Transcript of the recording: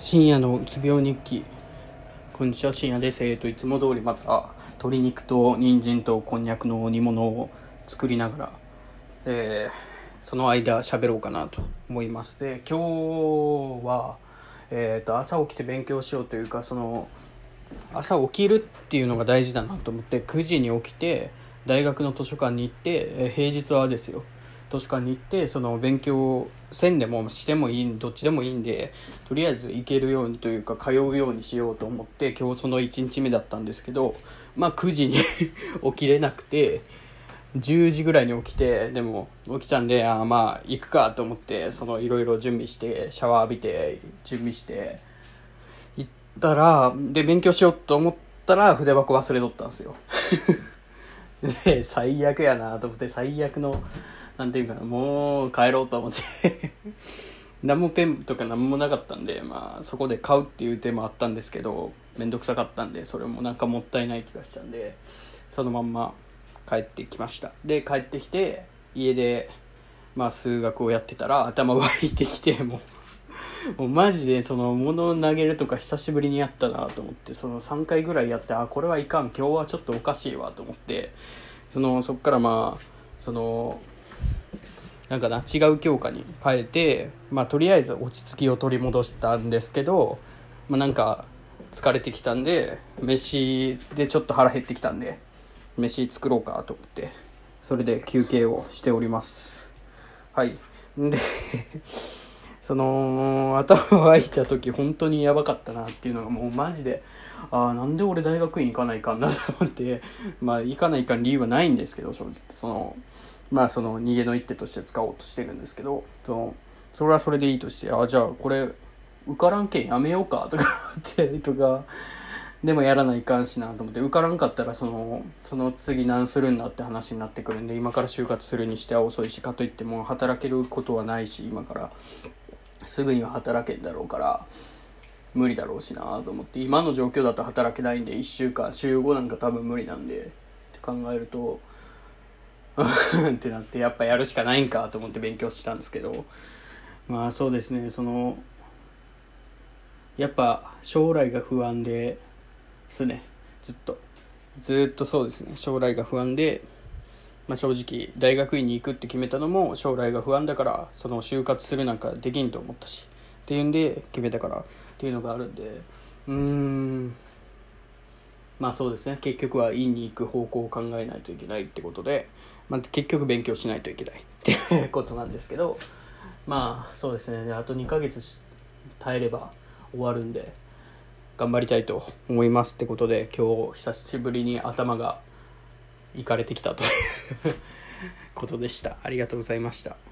深夜のうつ病日記。こんにちは深夜です。えーといつも通りまた鶏肉と人参とこんにゃくの煮物を作りながら、えー、その間喋ろうかなと思いますで今日は、えー、と朝起きて勉強しようというかその朝起きるっていうのが大事だなと思って9時に起きて大学の図書館に行って、え平日はですよ図書館に行ってその勉強せんでもしてもいいどっちでもいいんでとりあえず行けるようにというか通うようにしようと思って今日その1日目だったんですけどまあ9時に 起きれなくて10時ぐらいに起きてでも起きたんであまあ行くかと思ってそのいろいろ準備してシャワー浴びて準備して行ったらで勉強しようと思ったら筆箱忘れとったんですよ。で最悪やなと思って最悪のなんていうかなもう帰ろうと思って。何もペンとか何もなかったんで、まあ、そこで買うっていう手もあったんですけど面倒くさかったんでそれもなんかもったいない気がしたんでそのまんま帰ってきました。で帰ってきて家で、まあ、数学をやってたら頭湧いてきてもうもうマジでその物を投げるとか久しぶりにやったなと思ってその3回ぐらいやってあこれはいかん。今日はちょっとおかしいわと思ってそのそっからまあそのなんかな違う教科に変えて、まあ、とりあえず落ち着きを取り戻したんですけど、まあ、なんか疲れてきたんで飯でちょっと腹減ってきたんで飯作ろうかと思ってそれで休憩をしております。はい。で その頭がいた時本当にやばかったなっていうのがもうマジでああなんで俺大学院行かないかんなと思ってまあ行かないかん理由はないんですけど正直。そのまあその逃げの一手として使おうとしてるんですけどそのそれはそれでいいとしてあじゃあこれ受からんけんやめようかとかってとかでもやらないかんしなと思って受からんかったらそのその次何するんだって話になってくるんで今から就活するにしては遅いしかといっても働けることはないし今からすぐには働けんだろうから無理だろうしなと思って今の状況だと働けないんで1週間週5なんか多分無理なんでって考えるとってなってやっぱやるしかないんかと思って勉強したんですけど。まあそうですねそのやっぱ将来が不安ですねずっと。ずっとそうですね将来が不安で、まあ、正直大学院に行くって決めたのも将来が不安だからその就活するなんかできんと思ったし。っていうんで決めたからっていうのがあるんで。うーん。まあそうですね。結局は院に行く方向を考えないといけないってことで、まあ、結局勉強しないといけないっていう ことなんですけどまあそうですね。あと2ヶ月耐えれば終わるんで頑張りたいと思いますってことで今日久しぶりに頭がいかれてきたということでした。ありがとうございました。